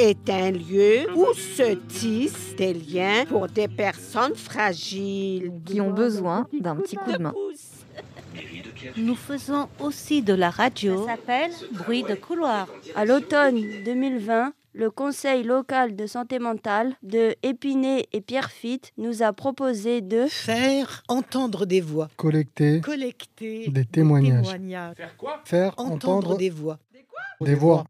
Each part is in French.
est un lieu où se tissent des liens pour des personnes fragiles. Qui ont besoin d'un petit coup de main. Nous faisons aussi de la radio. Ça s'appelle Bruit de couloir. À l'automne 2020, le Conseil local de santé mentale de Épinay et Pierrefitte nous a proposé de faire entendre des voix, collecter, collecter des témoignages, faire quoi Faire entendre, entendre des voix, Des quoi des voix,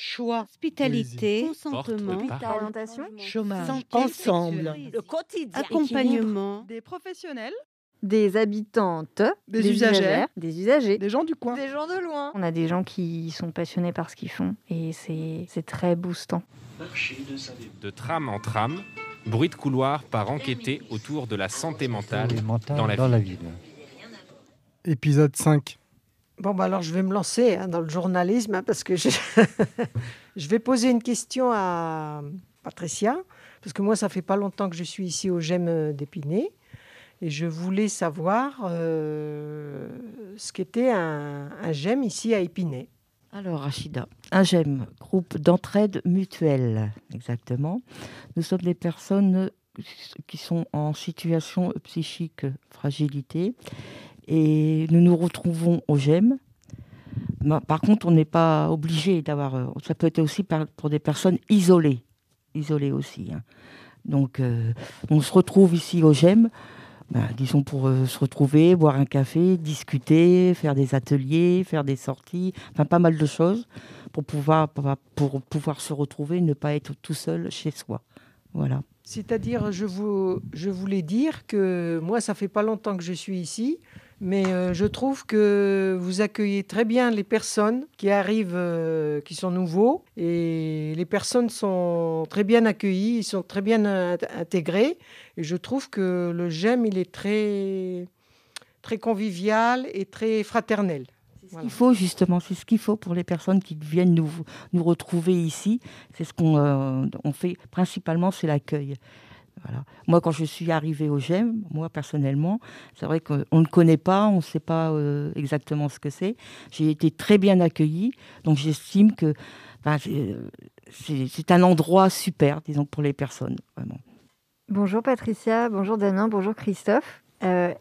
choix, Hospitalité, Consentement, orientation, chômage, Santé ensemble, Le quotidien. accompagnement, Des professionnels des habitantes, Des usagères. usagères, des usagers, Des gens du coin des gens de loin. On a des gens qui sont passionnés par ce qu'ils font et c'est c'est très boostant. De tram en tram, bruit de couloir par enquêter autour de la santé mentale dans la dans la ville. épisode 5. Bon, bah alors je vais me lancer hein, dans le journalisme hein, parce que je... vais poser une question à Patricia, parce que moi, ça fait pas longtemps que je suis ici au GEM d'Épinay et je voulais savoir euh, ce qu'était un, un GEM ici à Épinay. Alors, Rachida, un GEM, groupe d'entraide mutuelle, exactement. Nous sommes des personnes qui sont en situation psychique fragilité et nous nous retrouvons au GEM. Par contre, on n'est pas obligé d'avoir. euh, Ça peut être aussi pour des personnes isolées, isolées aussi. hein. Donc, euh, on se retrouve ici au GEM, ben, disons pour euh, se retrouver, boire un café, discuter, faire des ateliers, faire des sorties, enfin pas mal de choses pour pouvoir, pour, pouvoir se retrouver, et ne pas être tout seul chez soi. Voilà. C'est-à-dire, je, je voulais dire que moi, ça fait pas longtemps que je suis ici, mais euh, je trouve que vous accueillez très bien les personnes qui arrivent, euh, qui sont nouveaux, et les personnes sont très bien accueillies, ils sont très bien int- intégrés, et je trouve que le GEM, il est très, très convivial et très fraternel. Voilà. Il faut justement, c'est ce qu'il faut pour les personnes qui viennent nous, nous retrouver ici. C'est ce qu'on euh, on fait principalement, c'est l'accueil. Moi, quand je suis arrivée au GEM, moi personnellement, c'est vrai qu'on ne connaît pas, on ne sait pas euh, exactement ce que c'est. J'ai été très bien accueillie, donc j'estime que ben, c'est- c'est un endroit super, disons, pour les personnes. Bonjour Patricia, bonjour Damien, bonjour Christophe. Euh,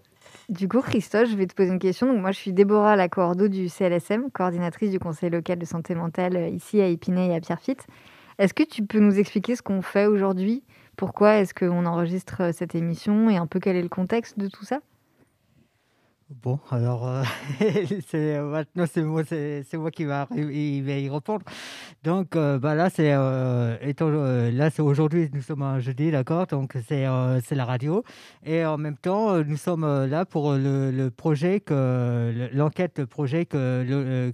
du coup, Christophe, je vais te poser une question. Moi, je suis Déborah, la coordo du CLSM, coordinatrice du Conseil local de santé mentale euh, ici à Épinay et à Pierrefitte. Est-ce que tu peux nous expliquer ce qu'on fait aujourd'hui? Pourquoi est-ce qu'on enregistre euh, cette émission et un peu quel est le contexte de tout ça? Bon, alors, euh, c'est, euh, maintenant, c'est moi, c'est, moi qui va, il va y répondre. Donc, bah, là, c'est, étant, là, c'est aujourd'hui, nous sommes un jeudi, d'accord? Donc, c'est, c'est la radio. Et en même temps, nous sommes là pour le, le projet, que, le- l'enquête projet que,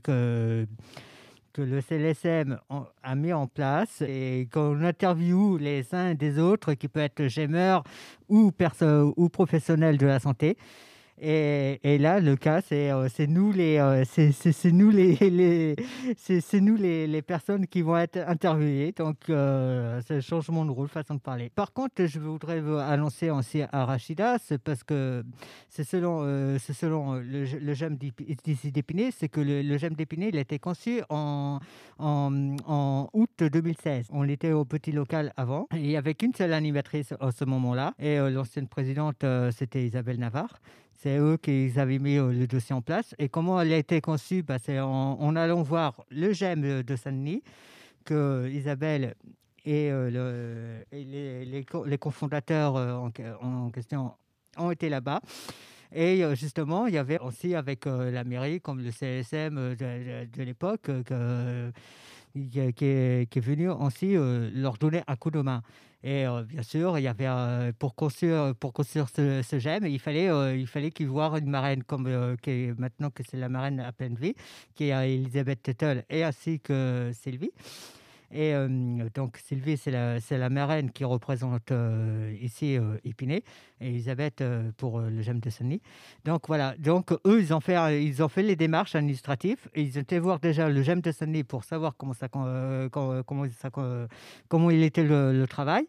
que le CLSM a mis en place et qu'on interviewe les uns des autres, qui peut être gémeurs ou, ou professionnels de la santé. Et, et là, le cas, c'est euh, nous les, euh, c'est c'est- nous les, les c'est nous les, les personnes qui vont être interviewées. Donc, euh, c'est changement de rôle, façon de parler. Par contre, je voudrais vous annoncer aussi à Rachida, parce que c'est selon, euh, c'est selon le, le GEM d'Épi- d'ici d'Épinay, c'est que le, le GEM d'Épinay, il a été conçu en, en, en août 2016. On était au petit local avant. Il n'y avait qu'une seule animatrice à ce moment-là. Et euh, l'ancienne présidente, euh, c'était Isabelle Navarre. C'est eux qui avaient mis euh, le dossier en place. Et comment elle a été conçue? Bah, C'est en, allant voir le GEM de Saint-Denis que Isabelle et, euh, les, les co- les cofondateurs euh, en, question ont été là-bas. Et euh, justement, il y avait aussi avec euh, la mairie, comme le CSM euh, de, l'époque, euh, que- qui, est- venu aussi euh, leur donner un coup de main. Et euh, bien sûr, il y avait euh, pour construire pour construire ce, ce GEM, il fallait euh, il fallait une marraine comme qui maintenant que c'est la marraine à pleine vie, qui est Elisabeth Tettel et ainsi que Sylvie. Et euh, donc Sylvie, c'est la, marraine qui représente euh, ici euh, Épinay, et Elisabeth euh, pour euh, le GEM de Saint-Denis. Donc voilà, donc eux, ils ont fait, les démarches administratives, ils étaient voir déjà le GEM de Saint-Denis pour savoir comment, ça, euh, euh, comment il était le, travail,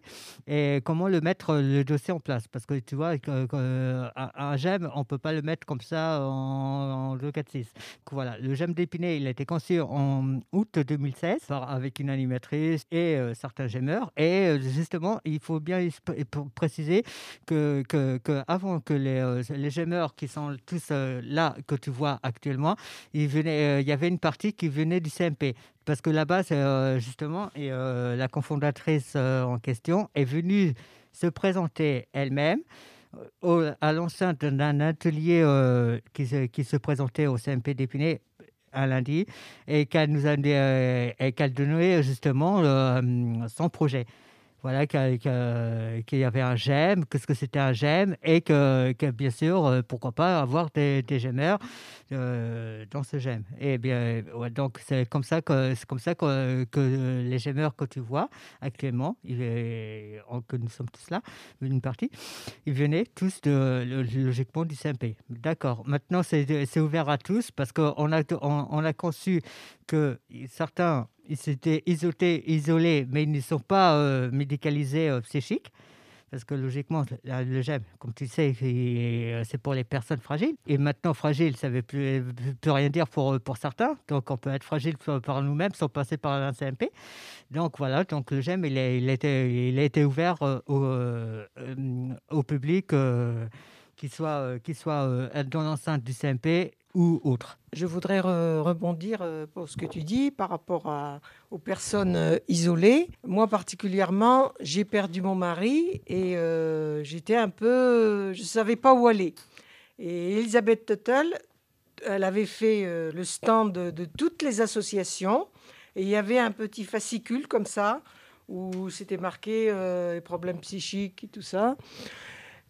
et comment le mettre le dossier en place. Parce que tu vois, un, GEM, on ne peut pas le mettre comme ça en, en 2, 4, 6. Donc voilà, le GEM d'Épinay, il a été conçu en août 2016 par- avec une animatrice et certains gémeurs. Et justement, il faut bien préciser que, que, avant que les, les gémeurs qui sont tous là que tu vois actuellement, il, venait, y avait une partie qui venait du CMP. Parce que là-bas, justement, et, la cofondatrice en question est venue se présenter elle-même à l'enceinte d'un atelier euh, qui, se, qui, se, présentait au CMP d'Épinay un lundi et qu'elle nous a euh, et qu'elle donnait justement euh, son projet voilà, qu'il y avait un gemme, qu'est-ce que c'était un gemme, et que, bien sûr, euh, pourquoi pas avoir des, des euh, dans ce gemme. Et bien, donc c'est comme ça que c'est comme ça que, les gemeurs que tu vois actuellement, est, que nous sommes tous là, une partie, ils venaient tous de, logiquement du CMP. D'accord. Maintenant, c'est ouvert à tous parce qu'on a, on a conçu que certains ils s'étaient isolés, mais ils ne sont pas euh, médicalisés euh, psychiques. Parce que logiquement, le GEM, comme tu sais, euh, c'est pour les personnes fragiles. Et maintenant, fragile, ça ne veut plus, rien dire pour, pour certains. Donc, on peut être fragile par nous-mêmes sans passer par un CMP. Donc, voilà, donc le GEM, il a, été, il a été ouvert au, public, qu'il soit, qu'il soit dans l'enceinte du CMP ou. Je voudrais rebondir euh, pour ce que tu dis par rapport aux personnes euh, isolées. Moi particulièrement, j'ai perdu mon mari et euh, j'étais un peu, je savais pas où aller. Et Elisabeth Tuttle, elle avait fait le stand de, toutes les associations et il y avait un petit fascicule comme ça où c'était marqué les problèmes psychiques et tout ça.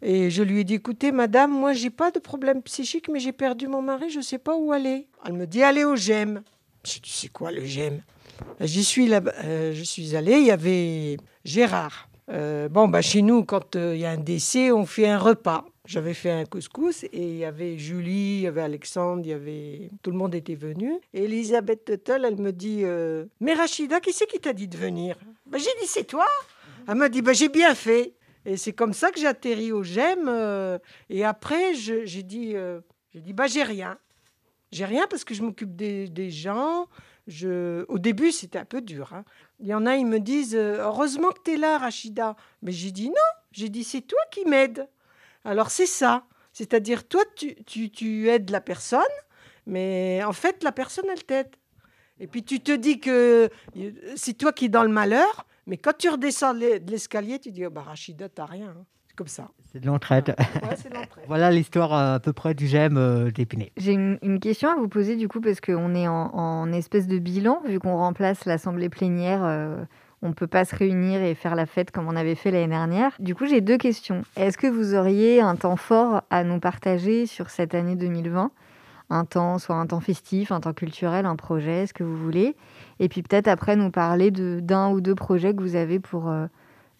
Et je lui ai dit, écoutez, madame, moi, j'ai pas de problème psychique, mais j'ai perdu mon mari, je sais pas où aller. Elle me dit, allez au GEM. Je dis, c'est quoi le GEM J'y suis, là, euh, je suis allée, il y avait Gérard. Euh, bon, bah, chez nous, quand euh, il y a un décès, on fait un repas. J'avais fait un couscous et il y avait Julie, il y avait Alexandre, il y avait tout le monde était venu. Et Elisabeth Tuttle, elle me dit Mais Rachida, qui c'est qui t'a dit de venir? Bah, J'ai dit C'est toi Elle m'a dit bah, J'ai bien fait. Et c'est comme ça que j'ai atterri au GEM. Euh, et après, j'ai dit, euh, j'ai dit, bah j'ai rien. J'ai rien parce que je m'occupe des, gens. Je... Au début, c'était un peu dur. Hein. Il y en a, ils me disent, euh, heureusement que tu es là, Rachida. Mais j'ai dit non. J'ai dit, c'est toi qui m'aides. Alors c'est ça. C'est-à-dire, toi, tu, tu, tu aides la personne, mais en fait, la personne, elle t'aide. Et puis tu te dis que c'est toi qui es dans le malheur, mais quand tu redescends de l'escalier, tu dis, oh, bah, Rachida, t'as rien. Hein. C'est comme ça. C'est de l'entraide. voilà l'histoire euh, à peu près du GEM euh, d'Épinay. J'ai une, question à vous poser du coup, parce qu'on est en, espèce de bilan, vu qu'on remplace l'assemblée plénière. Euh, on ne peut pas se réunir et faire la fête comme on avait fait l'année dernière. Du coup, j'ai deux questions. Est-ce que vous auriez un temps fort à nous partager sur cette année 2020 Un temps, soit un temps festif, un temps culturel, un projet, ce que vous voulez et puis peut-être après nous parler d'un ou deux projets que vous avez pour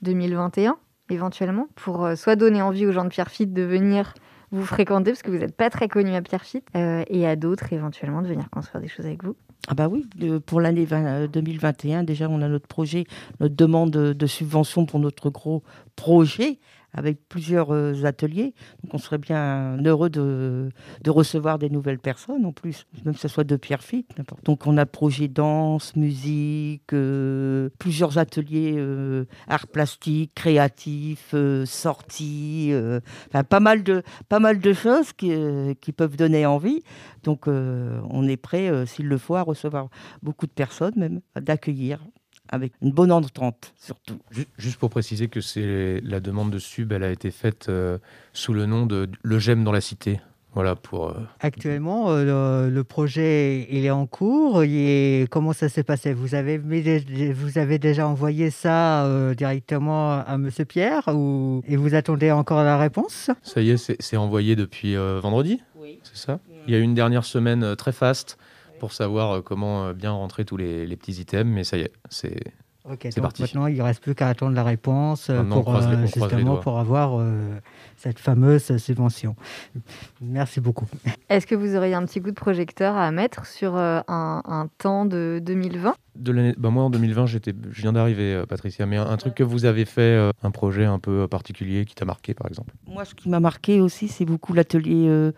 2021, euh, éventuellement, pour euh, soit donner envie aux gens de Pierrefitte de venir vous fréquenter, parce que vous n'êtes pas très connu à Pierrefitte, euh, et à d'autres éventuellement de venir construire des choses avec vous. Ah bah oui, pour l'année 2021, déjà on a notre projet, notre demande de subvention pour notre gros projet avec plusieurs euh, ateliers. Donc on serait bien heureux de, recevoir des nouvelles personnes en plus, même que ce soit de Pierre Fit. Donc on a projet danse, musique, euh, plusieurs ateliers euh, art plastique, créatifs, sorties, pas, mal de, pas mal de choses qui, qui peuvent donner envie. Donc on est prêt, s'il le faut, à recevoir beaucoup de personnes même, d'accueillir avec une bonne entente surtout. Juste pour préciser que c'est la demande de sub, elle a été faite euh, sous le nom de Le J'aime dans la cité. Voilà pour. Euh, Actuellement, euh, le, projet il est en cours. Et comment ça s'est passé? Vous avez vous avez déjà envoyé ça directement à Monsieur Pierre ou et vous attendez encore la réponse? Ça y est, c'est envoyé depuis vendredi? Oui. C'est ça? Il y a eu une dernière semaine très faste pour savoir euh, comment euh, bien rentrer tous les, petits items, mais ça y est, c'est parti. Maintenant, il ne reste plus qu'à attendre la réponse euh, pour, justement pour avoir cette fameuse subvention. Merci beaucoup. Est-ce que vous auriez un petit coup de projecteur à mettre sur un, temps de 2020 de bah moi en 2020 j'étais je viens d'arriver Patricia mais un, truc que vous avez fait un projet un peu particulier qui t'a marqué par exemple? Moi ce qui m'a marqué aussi c'est beaucoup l'atelier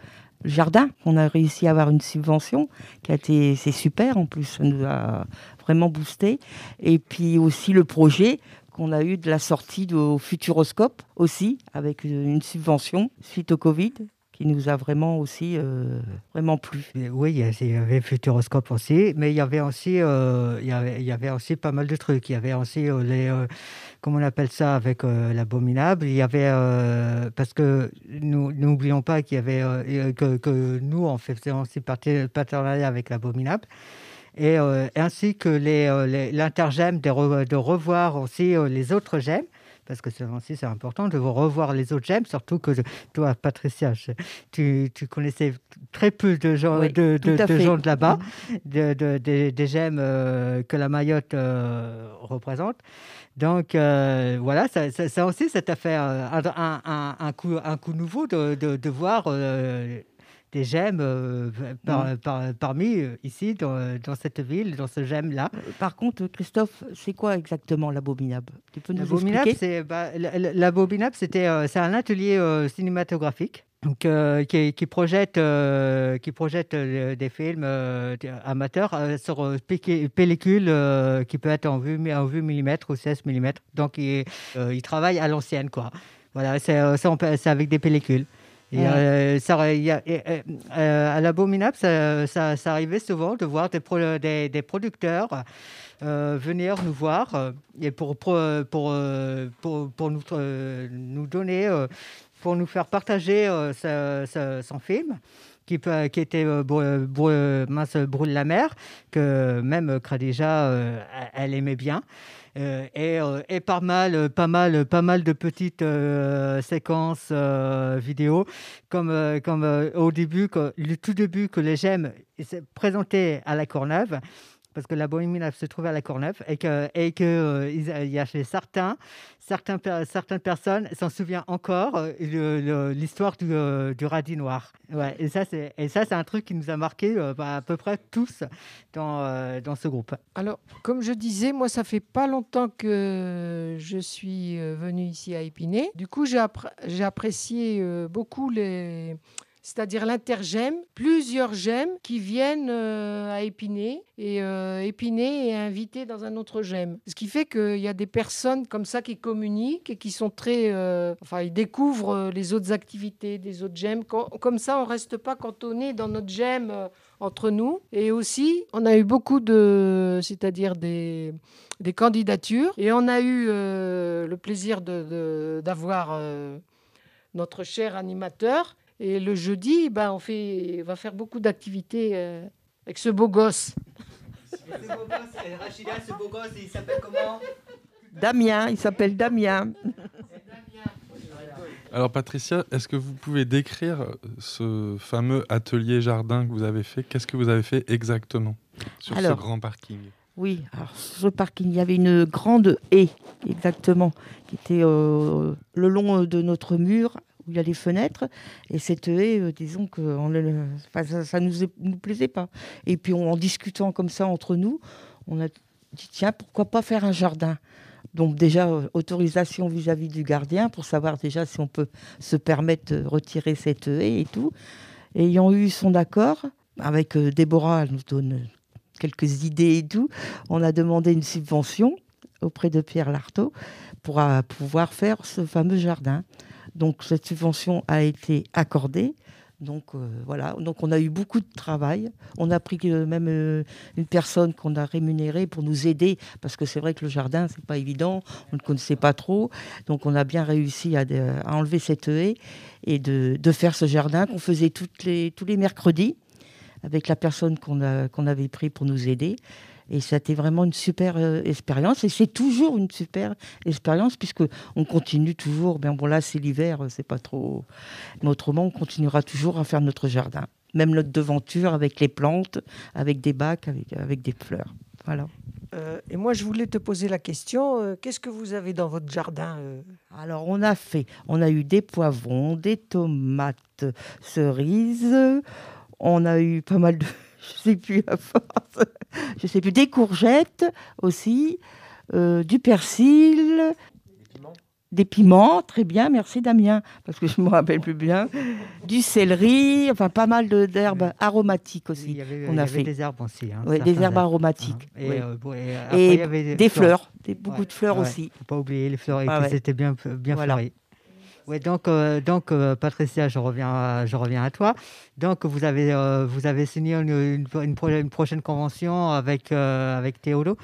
jardin. On a réussi à avoir une subvention qui a été, c'est super en plus, ça nous a vraiment boosté. Et puis aussi le projet qu'on a eu de la sortie au Futuroscope aussi, avec une subvention suite au Covid qui nous a vraiment aussi euh, vraiment plu. Oui, il y avait Futuroscope aussi, mais il y avait aussi euh, il, y avait, il y avait aussi pas mal de trucs. Il y avait aussi euh, les comment on appelle ça avec l'abominable. Il y avait parce que nous n'oublions pas qu'il y avait que, que, nous on faisait aussi partenariat avec l'abominable. Et ainsi que l'intergème de, de, revoir aussi les autres gemmes parce que aussi c'est important de revoir les autres. Gemmes, surtout que toi, Patricia, tu, tu, connaissais très peu de gens, de, de, gens de là-bas, de, des gemmes euh, que la Mayotte euh, représente. Donc euh, voilà, ça, ça, aussi, ça t'a fait un, un, un, coup, un coup nouveau de, de, voir des gemmes euh, mm. parmi euh, ici, dans, cette ville, dans ce gemme-là. Euh, par contre, Christophe, c'est quoi exactement l'abominable? Tu peux nous l'abominable, c'est bah, l'abominable, c'était c'est un atelier cinématographique. qui, qui, projette, qui projette des films amateurs sur pellicule qui peut être en vue, en vue millimètre ou 16 mm. Donc, il, il travaille à l'ancienne, quoi. Voilà, c'est avec des pellicules. Et, euh, ça, euh, à l'abominable, ça, ça, arrivait souvent de voir des, des, producteurs euh, venir nous voir et pour, pour, pour, pour, nous, nous donner, pour nous faire partager son film. Qui, qui, était Mince Brûle la mer, que même Khadija, elle aimait bien. Euh, et, euh, et, pas mal, pas mal, pas mal de petites euh, séquences vidéo, comme, comme au début, le tout début que les gemmes présentaient à la Courneuve parce que la Bohémie se trouvait à la Courneuve et que et que euh, il y a certains certains certaines personnes s'en souviennent encore euh, l'histoire du, euh, radis noir. Ouais, et ça c'est et ça c'est un truc qui nous a marqué bah, à peu près tous dans dans ce groupe. Alors comme je disais, moi ça fait pas longtemps que je suis venu ici à Épinay. Du coup j'ai apprécié beaucoup les c'est-à-dire l'intergème, plusieurs gemmes qui viennent euh, à Épinay et euh, Épinay est dans un autre gemme. Ce qui fait qu'il y a des personnes comme ça qui communiquent et qui sont très... Euh, enfin, ils découvrent les autres activités des autres gemmes. Comme ça, on ne reste pas cantonné dans notre gemme entre nous. Et aussi, on a eu beaucoup de... c'est-à-dire des des candidatures. Et on a eu le plaisir d'avoir de, notre cher animateur et le jeudi, ben, on, fait, va faire beaucoup d'activités euh, avec ce beau gosse. ce beau gosse, euh, Rachida, ce beau gosse, il s'appelle comment? Damien, il s'appelle Damien. Alors Patricia, est-ce que vous pouvez décrire ce fameux atelier jardin que vous avez fait? Qu'est-ce que vous avez fait exactement sur ce grand parking? Oui, alors sur ce parking, il y avait une grande haie, exactement, qui était euh, le long de notre mur où il y a les fenêtres. Et cette haie, euh, disons que ça ne nous, plaisait pas. Et puis en discutant comme ça entre nous, on a dit tiens, pourquoi pas faire un jardin? Donc déjà, euh, autorisation vis-à-vis du gardien pour savoir déjà si on peut se permettre de retirer cette haie et tout. Ayant eu son accord, avec euh, Déborah, elle nous donne quelques idées et tout, on a demandé une subvention auprès de Pierre Lartaud pour pouvoir faire ce fameux jardin. Donc cette subvention a été accordée. Donc euh, voilà, donc on a eu beaucoup de travail. On a pris euh, même euh, une personne qu'on a rémunérée pour nous aider parce que c'est vrai que le jardin c'est pas évident, on ne connaissait pas trop. Donc on a bien réussi à, enlever cette haie et de, faire ce jardin qu'on faisait tous les mercredis avec la personne qu'on qu'on avait pris pour nous aider. Et c'était vraiment une super euh, expérience. Et c'est toujours une super expérience puisque on continue toujours. Bien bon là c'est l'hiver, c'est pas trop. Mais autrement on continuera toujours à faire notre jardin, même notre devanture avec les plantes, avec des bacs, avec, avec des fleurs. Voilà. Euh, et moi, je voulais te poser la question, euh, qu'est-ce que vous avez dans votre jardin Alors, on a fait, on a eu des poivrons, des tomates cerises, on a eu pas mal de, je sais plus à force, je sais plus, des courgettes aussi, euh, du persil, Des piments, très bien, merci Damien, parce que je me rappelle plus bien. Du céleri, enfin pas mal d'herbes aromatiques aussi. Il y avait, on il y a avait fait. des herbes aussi. Hein, des herbes aromatiques. Et, oui. euh, bon, et Et après, il y avait des fleurs, des, beaucoup de fleurs Ouais, aussi. Faut pas oublier les fleurs Ah c'était bien, bien Voilà. fleuri. Ouais, donc, euh, donc euh, Patricia, je reviens, à, je reviens à toi. Donc, vous avez, euh, vous avez signé une, une, une pro- une prochaine convention avec, euh, avec Théodo.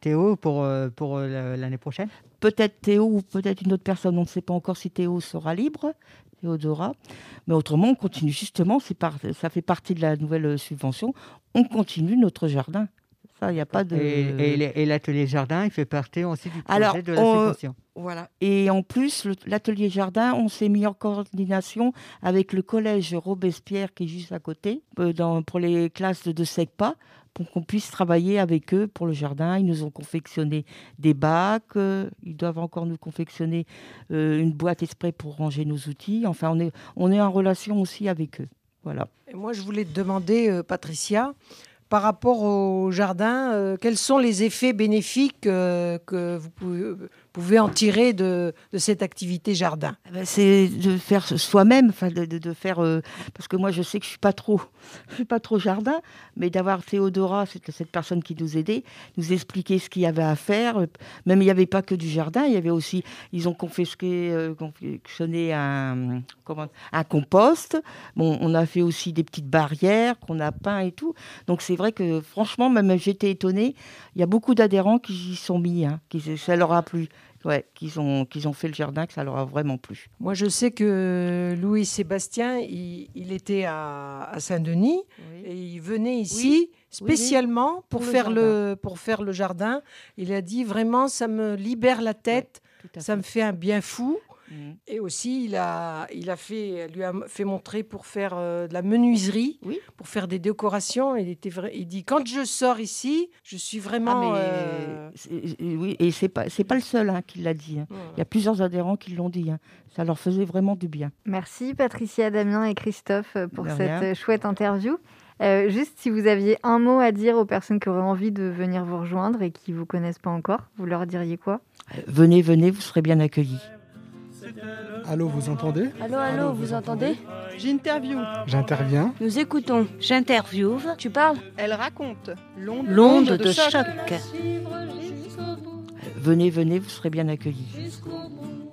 Théo pour, euh, pour euh, l'année prochaine? Peut-être Théo ou peut-être une autre personne, on ne sait pas encore si Théo sera libre, Théodora. Mais autrement, on continue justement, ça fait partie de la nouvelle euh, subvention, on continue notre jardin. Ça, il n'y a pas de... Et, et les- et l'atelier jardin, il fait partie aussi du projet Alors, de la on- subvention. Voilà. Et en plus, l'atelier jardin, on s'est mis en coordination avec le collège Robespierre qui est juste à côté, euh, dans, pour les classes de SECPA, pour qu'on puisse travailler avec eux pour le jardin. Ils nous ont confectionné des bacs, euh, ils doivent encore nous confectionner euh, une boîte exprès pour ranger nos outils. Enfin, on est, on est en relation aussi avec eux. Voilà. Et moi, je voulais te demander, euh, Patricia, par rapport au jardin, euh, quels sont les effets bénéfiques euh, que vous pouvez, pouvez en tirer de, cette activité jardin Eh ben, c'est de faire soi-même, de, faire euh, parce que moi je sais que je suis pas trop, je suis pas trop jardin, mais d'avoir Théodora, cette, cette personne qui nous aidait, nous expliquer ce qu'il y avait à faire. euh, Même il n'y avait pas que du jardin, il y avait aussi, ils ont confisqué, euh, confectionné un, comment, un compost. Bon, on a fait aussi des petites barrières qu'on a peint et tout. Donc c'est vrai que franchement, même j'étais étonnée. Il y a beaucoup d'adhérents qui y sont mis, hein, qui ça leur a plu. Ouais, qu'ils ont, qu'ils ont fait le jardin, que ça leur a vraiment plu. Moi, je sais que Louis Sébastien, il, il était à, à Saint-Denis et il venait ici spécialement pour, faire le, pour faire le jardin. Il a dit vraiment, ça me libère la tête, ça me fait un bien fou. Mhm. Et aussi, il a, il a fait, lui a fait montrer pour faire euh, de la menuiserie, pour faire des décorations. Il, était vrai, il dit quand je sors ici, je suis vraiment. Ah, mais, euh, oui, et c'est pas c'est pas le seul hein, qui l'a dit. hein. Il y a plusieurs adhérents qui l'ont dit. hein. Ça leur faisait vraiment du bien. Merci Patricia, Damien et Christophe euh, pour De cette rien. chouette interview. Euh, juste si vous aviez un mot à dire aux personnes qui auraient envie de venir vous rejoindre et qui vous connaissent pas encore, vous leur diriez quoi? Venez, venez, vous serez bien accueillis. Allô, vous entendez Allô, allô, vous entendez J'interview. J'interviens. Nous écoutons. J'interviewe. Tu parles Elle raconte. L'onde L'onde de choc. Venez, venez, vous serez bien accueillis. Jusqu'au bout